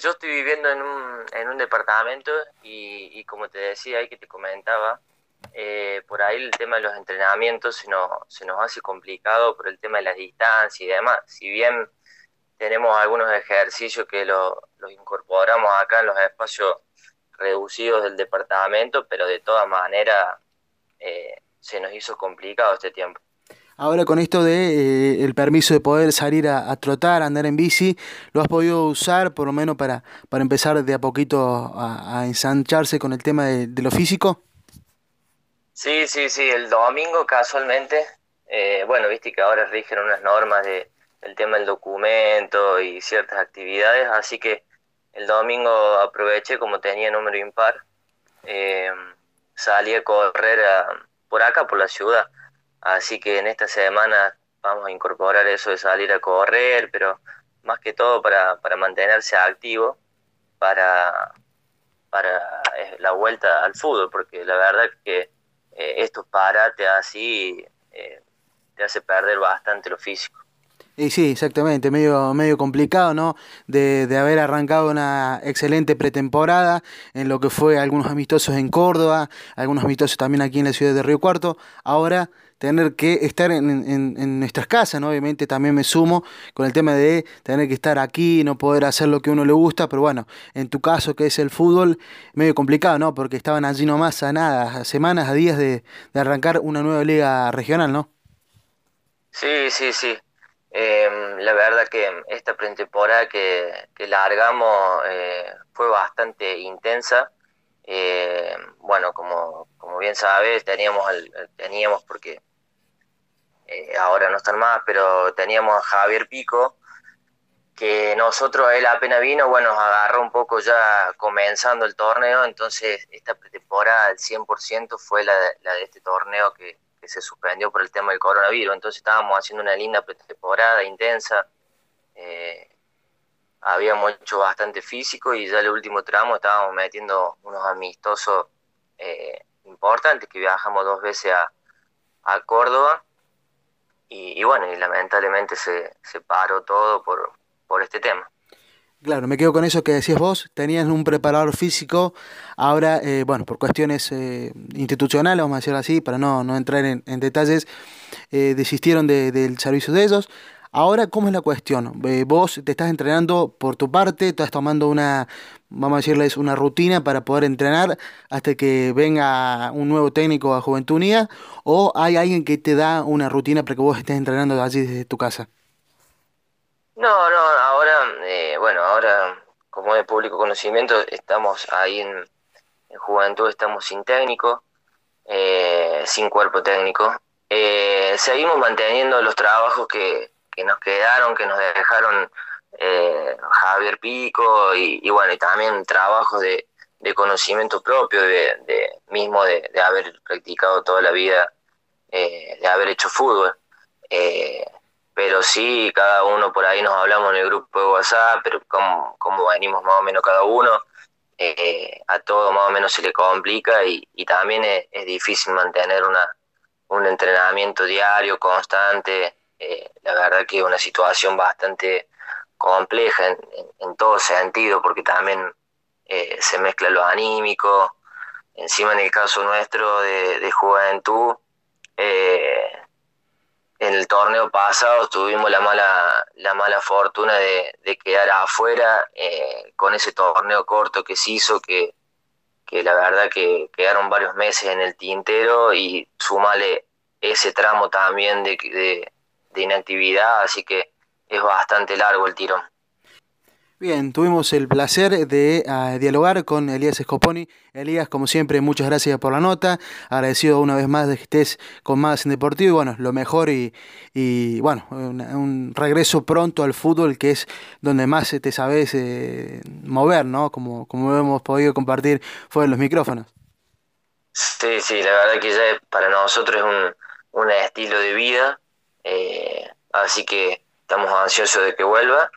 yo estoy viviendo en un, en un departamento y, y como te decía ahí que te comentaba, eh, por ahí el tema de los entrenamientos se nos, se nos hace complicado por el tema de las distancias y demás. Si bien tenemos algunos ejercicios que los incorporamos acá en los espacios reducidos del departamento, pero de todas maneras eh, se nos hizo complicado este tiempo. Ahora con esto de eh, el permiso de poder salir a, trotar, a andar en bici, ¿lo has podido usar por lo menos para, para empezar de a poquito a, ensancharse con el tema de, lo físico? Sí, sí, sí, el domingo casualmente, eh, bueno, viste que ahora rigen unas normas de, del tema del documento y ciertas actividades, así que el domingo aproveché como tenía número impar, eh, salí a correr por acá, por la ciudad Así que en esta semana vamos a incorporar eso de salir a correr, pero más que todo para, para mantenerse activo, para, para eh, la vuelta al fútbol, porque la verdad es que eh, estos parates así eh, te hace perder bastante lo físico. Y sí, exactamente, medio, medio complicado, ¿no? De, de, haber arrancado una excelente pretemporada en lo que fue algunos amistosos en Córdoba, algunos amistosos también aquí en la ciudad de Río Cuarto. Ahora tener que estar en, en, nuestras casas, ¿no? Obviamente también me sumo con el tema de tener que estar aquí, no poder hacer lo que uno le gusta, pero bueno, en tu caso que es el fútbol, medio complicado, ¿no? Porque estaban allí nomás a nada, a semanas, a días de, arrancar una nueva liga regional, ¿no? Sí, sí, sí. Em, la verdad que esta pretemporada que, que largamos eh, fue bastante intensa. Eh, bueno, como, como bien sabes, teníamos, teníamos porque eh, ahora no están más, pero teníamos a Javier Pico, que nosotros, él apenas vino, bueno, agarró un poco ya comenzando el torneo, entonces esta pretemporada al 100% fue la de este torneo que, se suspendió por el tema del coronavirus, entonces estábamos haciendo una linda pretemporada intensa, eh, habíamos hecho bastante físico y ya el último tramo estábamos metiendo unos amistosos eh, importantes que viajamos dos veces a, a Córdoba. Y, bueno, y lamentablemente se, se paró todo por, por este tema. Claro, me quedo con eso que decías vos, tenías un preparador físico, ahora, eh, bueno, por cuestiones eh, institucionales, vamos a decirlo así, para no, no entrar en, detalles, eh, desistieron de, del servicio de ellos. Ahora, ¿cómo es la cuestión? vos te estás entrenando por tu parte, estás tomando una, vamos a decirles, una rutina para poder entrenar hasta que venga un nuevo técnico a Juventud Unida, o hay alguien que te da una rutina para que vos estés entrenando allí desde tu casa? No, no, ahora, eh, bueno, ahora como de público conocimiento estamos ahí en, Juventud, estamos sin técnico, eh, sin cuerpo técnico. Eh, seguimos manteniendo los trabajos que, que nos quedaron, que nos dejaron eh, Javier Pico y, bueno, y también trabajos de, conocimiento propio, de, mismo de, haber practicado toda la vida, eh, de haber hecho fútbol. Eh, pero sí, cada uno por ahí nos hablamos en el grupo de WhatsApp, pero como, como venimos más o menos cada uno, a todo más o menos se le complica y, también es, difícil mantener una, un entrenamiento diario, constante. la verdad que es una situación bastante compleja en, en, todo sentido, porque también eh, se mezcla lo anímico. Encima en el caso nuestro de, juventud, eh, en el torneo pasado tuvimos la mala, la mala fortuna de, quedar afuera eh, con ese torneo corto que se hizo, que, que la verdad que quedaron varios meses en el tintero y sumale ese tramo también de, de, de inactividad, así que es bastante largo el tirón. Bien, tuvimos el placer de ah, dialogar con Elías Escoponi. Elías, como siempre, muchas gracias por la nota. Agradecido una vez más de que estés con más en Deportivo y bueno, lo mejor y, y bueno, un, regreso pronto al fútbol que es donde más te sabes eh, mover, ¿no? Como, como hemos podido compartir fuera de los micrófonos. Sí, sí, la verdad que ya para nosotros es un, un estilo de vida, eh, así que estamos ansiosos de que vuelva